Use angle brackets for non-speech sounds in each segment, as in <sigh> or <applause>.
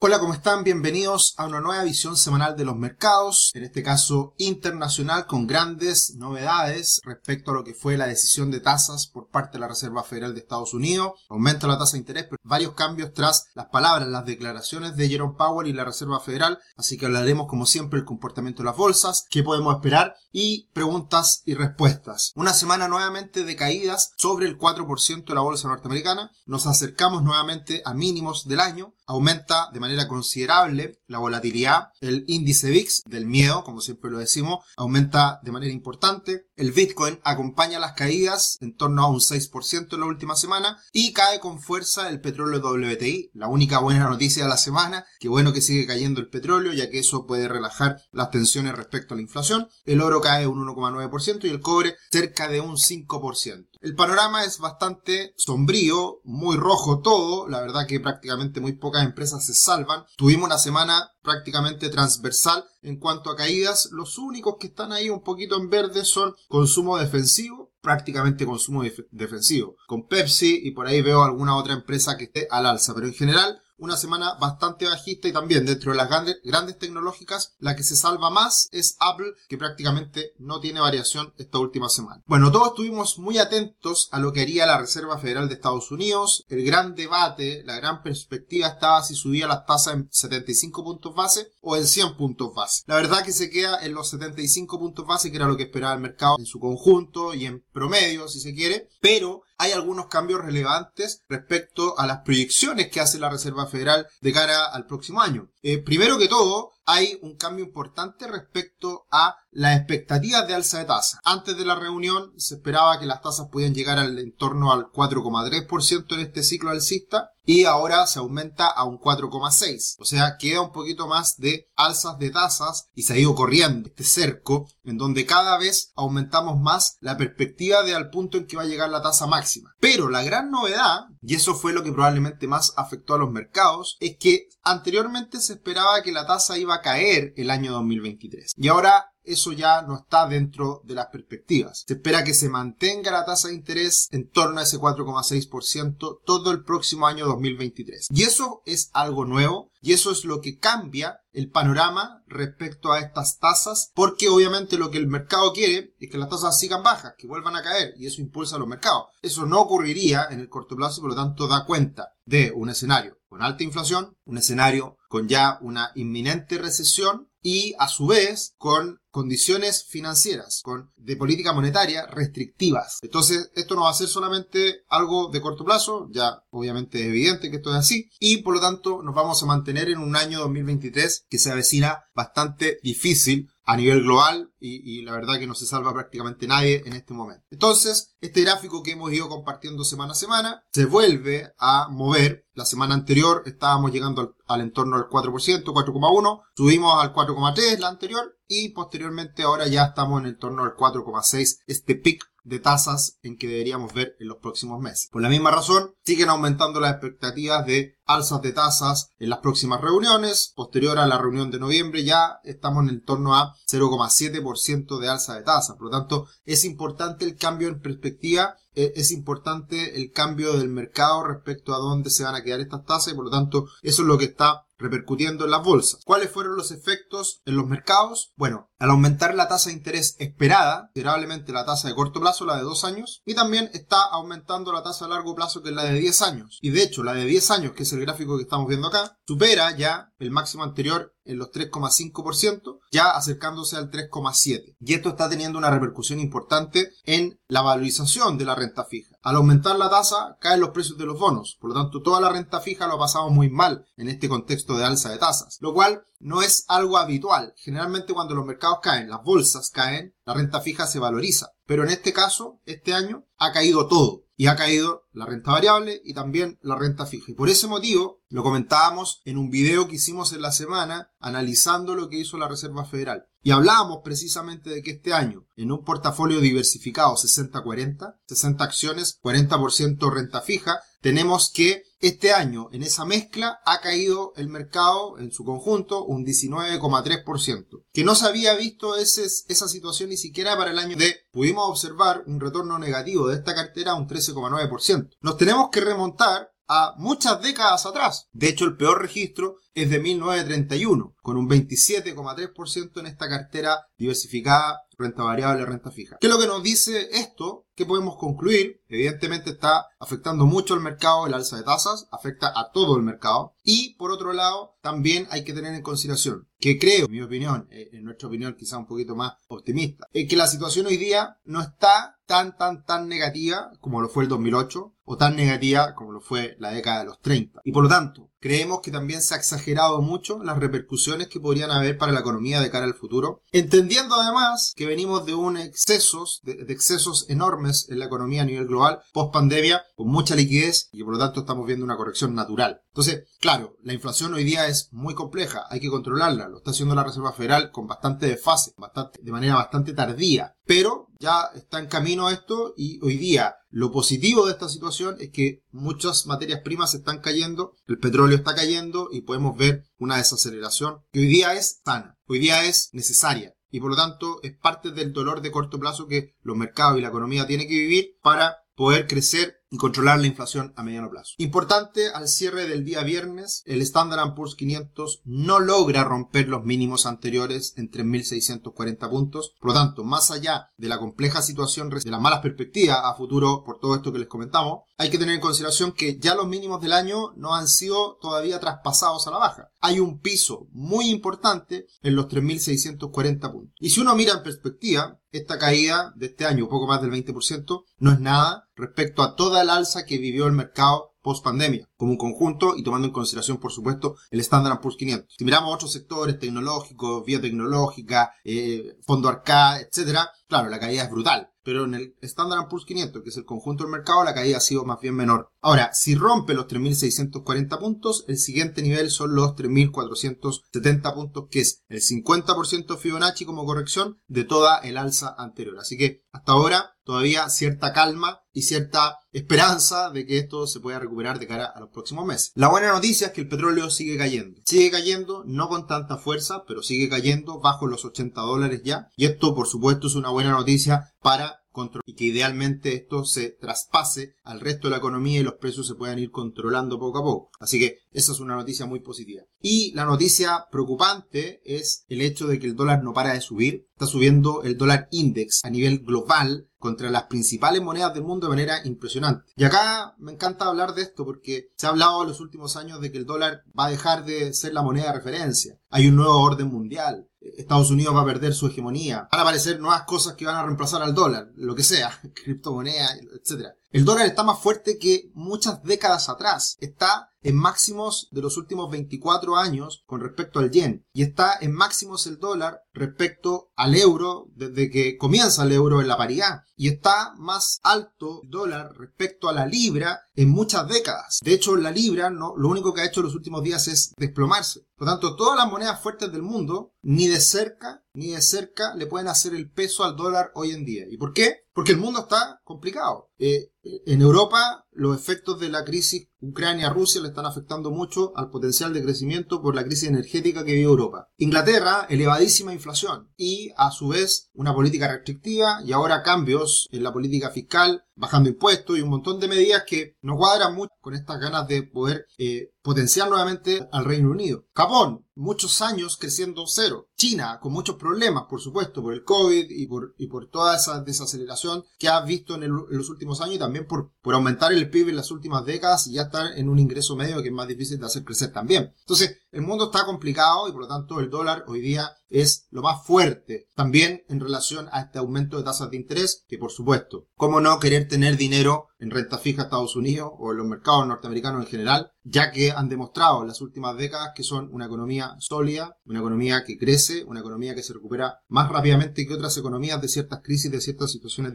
Hola, ¿cómo están? Bienvenidos a una nueva visión semanal de los mercados, en este caso internacional, con grandes novedades respecto a lo que fue la decisión de tasas por parte de la Reserva Federal de Estados Unidos. Aumenta la tasa de interés, pero varios cambios tras las palabras, las declaraciones de Jerome Powell y la Reserva Federal, así que hablaremos como siempre del comportamiento de las bolsas, qué podemos esperar y preguntas y respuestas. Una semana nuevamente de caídas sobre el 4% de la bolsa norteamericana, nos acercamos nuevamente a mínimos del año, aumenta de manera considerable la volatilidad, el índice VIX del miedo, como siempre lo decimos, aumenta de manera importante, el Bitcoin acompaña las caídas en torno a un 6% en la última semana y cae con fuerza el petróleo WTI, la única buena noticia de la semana, que bueno que sigue cayendo el petróleo ya que eso puede relajar las tensiones respecto a la inflación, el oro cae un 1,9% y el cobre cerca de un 5%. El panorama es bastante sombrío, muy rojo todo, la verdad que prácticamente muy pocas empresas se salvan. Tuvimos una semana prácticamente transversal en cuanto a caídas. Los únicos que están ahí un poquito en verde son consumo defensivo, prácticamente consumo defensivo, con Pepsi y por ahí veo alguna otra empresa que esté al alza, pero en general una semana bastante bajista y también dentro de las grandes, tecnológicas, la que se salva más es Apple, que prácticamente no tiene variación esta última semana. Bueno, todos estuvimos muy atentos a lo que haría la Reserva Federal de Estados Unidos. El gran debate, la gran perspectiva estaba si subía las tasas en 75 puntos base o en 100 puntos base. La verdad que se queda en los 75 puntos base, que era lo que esperaba el mercado en su conjunto y en promedio, si se quiere, pero hay algunos cambios relevantes respecto a las proyecciones que hace la Reserva Federal de cara al próximo año. Eh, primero que todo, hay un cambio importante respecto a las expectativas de alza de tasa. Antes de la reunión se esperaba que las tasas podían llegar al entorno al 4,3% en este ciclo alcista y ahora se aumenta a un 4,6. O sea, queda un poquito más de alzas de tasas y se ha ido corriendo este cerco en donde cada vez aumentamos más la perspectiva de al punto en que va a llegar la tasa máxima. Pero la gran novedad, y eso fue lo que probablemente más afectó a los mercados, es que anteriormente se esperaba que la tasa iba a caer el año 2023. Y ahora eso ya no está dentro de las perspectivas. Se espera que se mantenga la tasa de interés en torno a ese 4,6% todo el próximo año 2023. Y eso es algo nuevo y eso es lo que cambia el panorama respecto a estas tasas, porque obviamente lo que el mercado quiere es que las tasas sigan bajas, que vuelvan a caer, y eso impulsa a los mercados. Eso no ocurriría en el corto plazo, por lo tanto da cuenta de un escenario con alta inflación, un escenario con ya una inminente recesión y a su vez con condiciones financieras, con de política monetaria restrictivas. Entonces, esto no va a ser solamente algo de corto plazo, ya obviamente es evidente que esto es así, y por lo tanto nos vamos a mantener en un año 2023 que se avecina bastante difícil a nivel global y, la verdad que no se salva prácticamente nadie en este momento. Entonces, este gráfico que hemos ido compartiendo semana a semana se vuelve a mover. La semana anterior estábamos llegando al, al entorno del 4%, 4,1, subimos al 4,3 la anterior y posteriormente ahora ya estamos en el torno al 4,6, este pic de tasas en que deberíamos ver en los próximos meses. Por la misma razón, siguen aumentando las expectativas de alzas de tasas en las próximas reuniones. Posterior a la reunión de noviembre ya estamos en el torno a 0,7% de alza de tasas. Por lo tanto, es importante el cambio en perspectiva, e, es importante el cambio del mercado respecto a dónde se van a quedar estas tasas y por lo tanto eso es lo que está repercutiendo en las bolsas. ¿Cuáles fueron los efectos en los mercados? Bueno, al aumentar la tasa de interés esperada, considerablemente la tasa de corto plazo, la de dos años, y también está aumentando la tasa a largo plazo, que es la de 10 años. Y de hecho, la de 10 años, que es el gráfico que estamos viendo acá, supera ya el máximo anterior en los 3,5%, ya acercándose al 3,7%. Y esto está teniendo una repercusión importante en la valorización de la renta fija. Al aumentar la tasa, caen los precios de los bonos. Por lo tanto, toda la renta fija lo ha pasado muy mal en este contexto de alza de tasas. Lo cual no es algo habitual. Generalmente cuando los mercados caen, las bolsas caen, la renta fija se valoriza. Pero en este caso, este año, ha caído todo y ha caído la renta variable y también la renta fija. Y por ese motivo, lo comentábamos en un video que hicimos en la semana analizando lo que hizo la Reserva Federal. Y hablábamos precisamente de que este año, en un portafolio diversificado 60-40, 60 acciones, 40% renta fija, tenemos que este año en esa mezcla ha caído el mercado en su conjunto un 19,3%, que no se había visto esa situación ni siquiera para el año de, pudimos observar un retorno negativo de esta cartera un 13,9%. Nos tenemos que remontar a muchas décadas atrás. De hecho, el peor registro es de 1931, con un 27,3% en esta cartera diversificada, renta variable, renta fija. ¿Qué es lo que nos dice esto? ¿Qué podemos concluir? Evidentemente está afectando mucho al mercado el alza de tasas, afecta a todo el mercado. Y por otro lado, también hay que tener en consideración que creo, en mi opinión, eh, en nuestra opinión quizá un poquito más optimista, es que la situación hoy día no está tan, tan, tan negativa como lo fue el 2008 o tan negativa como lo fue la década de los 30. Y por lo tanto, creemos que también se ha exagerado mucho las repercusiones que podrían haber para la economía de cara al futuro, entendiendo además que venimos de un excesos, de, excesos enormes en la economía a nivel global post pandemia, con mucha liquidez y por lo tanto estamos viendo una corrección natural. Entonces, claro, la inflación hoy día es muy compleja, hay que controlarla, lo está haciendo la Reserva Federal con bastante desfase, bastante, de manera bastante tardía, pero ya está en camino esto y hoy día lo positivo de esta situación es que muchas materias primas están cayendo, el petróleo está cayendo y podemos ver una desaceleración que hoy día es sana, hoy día es necesaria y por lo tanto es parte del dolor de corto plazo que los mercados y la economía tienen que vivir para poder crecer y controlar la inflación a mediano plazo. Importante, al cierre del día viernes, el Standard Poor's 500 no logra romper los mínimos anteriores en 3.640 puntos. Por lo tanto, más allá de la compleja situación de las malas perspectivas a futuro por todo esto que les comentamos, hay que tener en consideración que ya los mínimos del año no han sido todavía traspasados a la baja. Hay un piso muy importante en los 3.640 puntos. Y si uno mira en perspectiva, esta caída de este año, poco más del 20%, no es nada respecto a toda el alza que vivió el mercado post pandemia, como un conjunto y tomando en consideración, por supuesto, el Standard Poor's 500. Si miramos otros sectores tecnológicos, biotecnológica, eh, fondo arcade, etcétera, claro, la caída es brutal pero en el Standard Poor's 500, que es el conjunto del mercado, la caída ha sido más bien menor. Ahora, si rompe los 3.640 puntos, el siguiente nivel son los 3.470 puntos, que es el 50% Fibonacci como corrección de toda el alza anterior. Así que hasta ahora todavía cierta calma y cierta esperanza de que esto se pueda recuperar de cara a los próximos meses. La buena noticia es que el petróleo sigue cayendo. Sigue cayendo, no con tanta fuerza, pero sigue cayendo bajo los 80 dólares ya. Y esto, por supuesto, es una buena noticia para y que idealmente esto se traspase al resto de la economía y los precios se puedan ir controlando poco a poco. Así que esa es una noticia muy positiva. Y la noticia preocupante es el hecho de que el dólar no para de subir. Está subiendo el dólar index a nivel global contra las principales monedas del mundo de manera impresionante. Y acá me encanta hablar de esto porque se ha hablado en los últimos años de que el dólar va a dejar de ser la moneda de referencia. Hay un nuevo orden mundial. Estados Unidos va a perder su hegemonía. Van a aparecer nuevas cosas que van a reemplazar al dólar, lo que sea, <laughs> criptomoneda, etc. El dólar está más fuerte que muchas décadas atrás. Está en máximos de los últimos 24 años con respecto al yen y está en máximos el dólar respecto al euro desde que comienza el euro en la paridad y está más alto el dólar respecto a la libra en muchas décadas. De hecho, la libra no, lo único que ha hecho en los últimos días es desplomarse. Por lo tanto, todas las monedas fuertes del mundo, ni de cerca, ni de cerca, le pueden hacer el peso al dólar hoy en día. ¿Y por qué? Porque el mundo está complicado. Eh, en Europa, los efectos de la crisis Ucrania-Rusia le están afectando mucho al potencial de crecimiento por la crisis energética que vive Europa. Inglaterra, elevadísima inflación y, a su vez, una política restrictiva y ahora cambios en la política fiscal, bajando impuestos y un montón de medidas que no cuadran mucho con estas ganas de poder eh, potenciar nuevamente al Reino Unido. Japón, muchos años creciendo cero. China, con muchos problemas, por supuesto, por el COVID y por, y por toda esa desaceleración que ha visto en, los últimos años y también por, por aumentar el PIB en las últimas décadas y ya estar en un ingreso medio que es más difícil de hacer crecer también. Entonces, el mundo está complicado y por lo tanto el dólar hoy día es lo más fuerte también en relación a este aumento de tasas de interés que por supuesto, cómo no querer tener dinero en renta fija Estados Unidos o en los mercados norteamericanos en general, ya que han demostrado en las últimas décadas que son una economía sólida, una economía que crece, una economía que se recupera más rápidamente que otras economías de ciertas crisis, de ciertas situaciones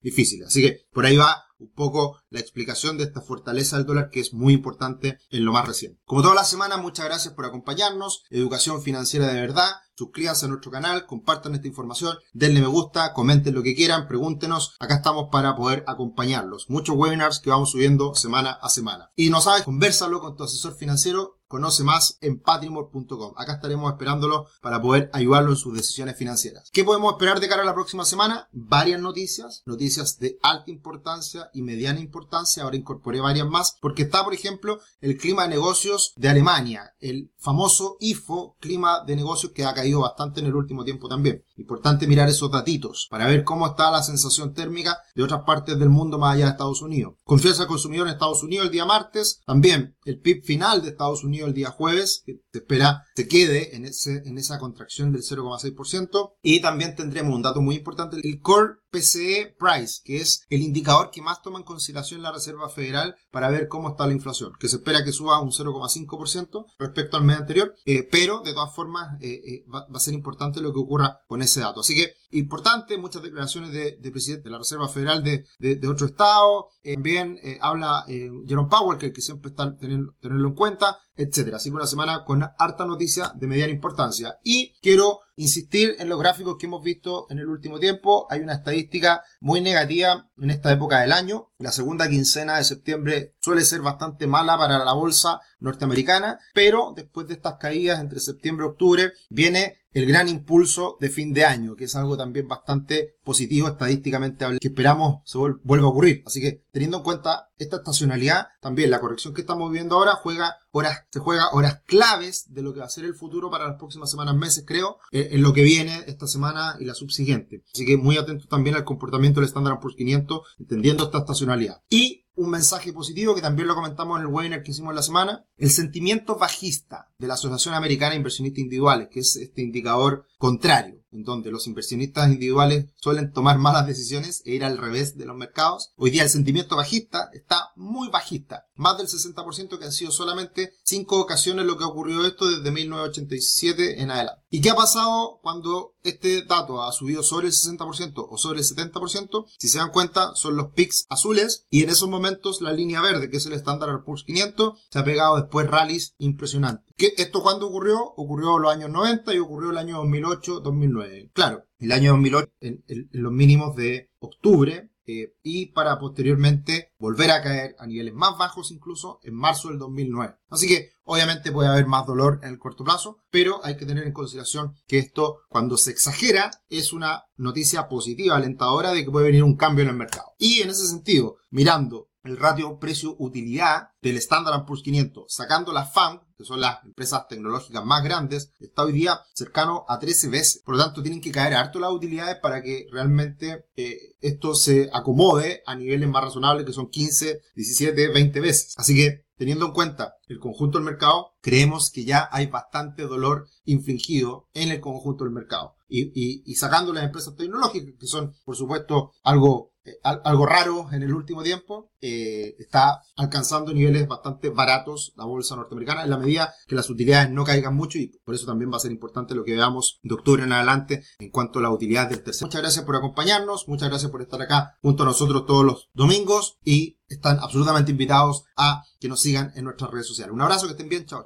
difíciles. Así que por ahí va un poco la explicación de esta fortaleza del dólar que es muy importante en lo más reciente. Como toda la semana, muchas gracias por acompañarnos. Educación financiera de verdad. Suscríbanse a nuestro canal, compartan esta información, denle me gusta, comenten lo que quieran, pregúntenos. Acá estamos para poder acompañarlos. Muchos webinars que vamos subiendo semana a semana. Y no sabes, conversalo con tu asesor financiero Conoce más en patrimor.com. Acá estaremos esperándolo para poder ayudarlo en sus decisiones financieras. ¿Qué podemos esperar de cara a la próxima semana? Varias noticias, noticias de alta importancia y mediana importancia. Ahora incorporé varias más porque está, por ejemplo, el clima de negocios de Alemania, el famoso IFO, clima de negocios que ha caído bastante en el último tiempo también. Importante mirar esos datitos para ver cómo está la sensación térmica de otras partes del mundo más allá de Estados Unidos. Confianza del consumidor en Estados Unidos el día martes, también el PIB final de Estados Unidos el día jueves, que se espera se quede en, ese, en esa contracción del 0,6%. Y también tendremos un dato muy importante, el Core PCE Price, que es el indicador que más toma en consideración la Reserva Federal para ver cómo está la inflación, que se espera que suba un 0,5% respecto al mes anterior, eh, pero de todas formas eh, eh, va, a ser importante lo que ocurra con ese dato. Así que importante, muchas declaraciones de, presidente de la Reserva Federal de, otro estado, también habla Jerome Powell, que, que siempre está teniendo, tenerlo en cuenta, etcétera. Así que una semana con harta noticia de mediana importancia. Y quiero insistir en los gráficos que hemos visto en el último tiempo. Hay una estadística muy negativa en esta época del año. La segunda quincena de septiembre suele ser bastante mala para la bolsa norteamericana, pero después de estas caídas entre septiembre y octubre viene el gran impulso de fin de año, que es algo también bastante positivo estadísticamente que esperamos se vuelva a ocurrir. Así que teniendo en cuenta esta estacionalidad, también la corrección que estamos viviendo ahora juega horas, se juega horas claves de lo que va a ser el futuro para las próximas semanas, meses, creo, eh, en lo que viene esta semana y la subsiguiente. Así que muy atento también al comportamiento del Standard Poor's 500, entendiendo esta estacionalidad. Y un mensaje positivo que también lo comentamos en el webinar que hicimos la semana, el sentimiento bajista de la Asociación Americana de Inversionistas Individuales, que es este indicador contrario en donde los inversionistas individuales suelen tomar malas decisiones e ir al revés de los mercados. Hoy día el sentimiento bajista está muy bajista, más del 60% que han sido solamente cinco ocasiones lo que ha ocurrido esto desde 1987 en adelante. ¿Y qué ha pasado cuando este dato ha subido sobre el 60% o sobre el 70%? Si se dan cuenta, son los pics azules y en esos momentos la línea verde, que es el estándar Poor's 500, se ha pegado después rallies impresionantes. ¿Esto cuándo ocurrió? Ocurrió en los años 90 y ocurrió el año 2008-2009. Claro, el año 2008 en, los mínimos de octubre eh, y para posteriormente volver a caer a niveles más bajos incluso en marzo del 2009. Así que obviamente puede haber más dolor en el corto plazo, pero hay que tener en consideración que esto cuando se exagera es una noticia positiva, alentadora de que puede venir un cambio en el mercado. Y en ese sentido, mirando el ratio precio-utilidad del Standard Poor's 500, sacando la FAM, que son las empresas tecnológicas más grandes, está hoy día cercano a 13 veces. Por lo tanto, tienen que caer harto las utilidades para que realmente eh, esto se acomode a niveles más razonables, que son 15, 17, 20 veces. Así que, teniendo en cuenta el conjunto del mercado, creemos que ya hay bastante dolor infligido en el conjunto del mercado. Y, y sacando las empresas tecnológicas, que son, por supuesto, algo eh, algo raro en el último tiempo, eh, está alcanzando niveles bastante baratos la bolsa norteamericana en la medida que las utilidades no caigan mucho y por eso también va a ser importante lo que veamos de octubre en adelante en cuanto a la utilidad del tercer. Muchas gracias por acompañarnos, muchas gracias por estar acá junto a nosotros todos los domingos y están absolutamente invitados a que nos sigan en nuestras redes sociales. Un abrazo, que estén bien, chao.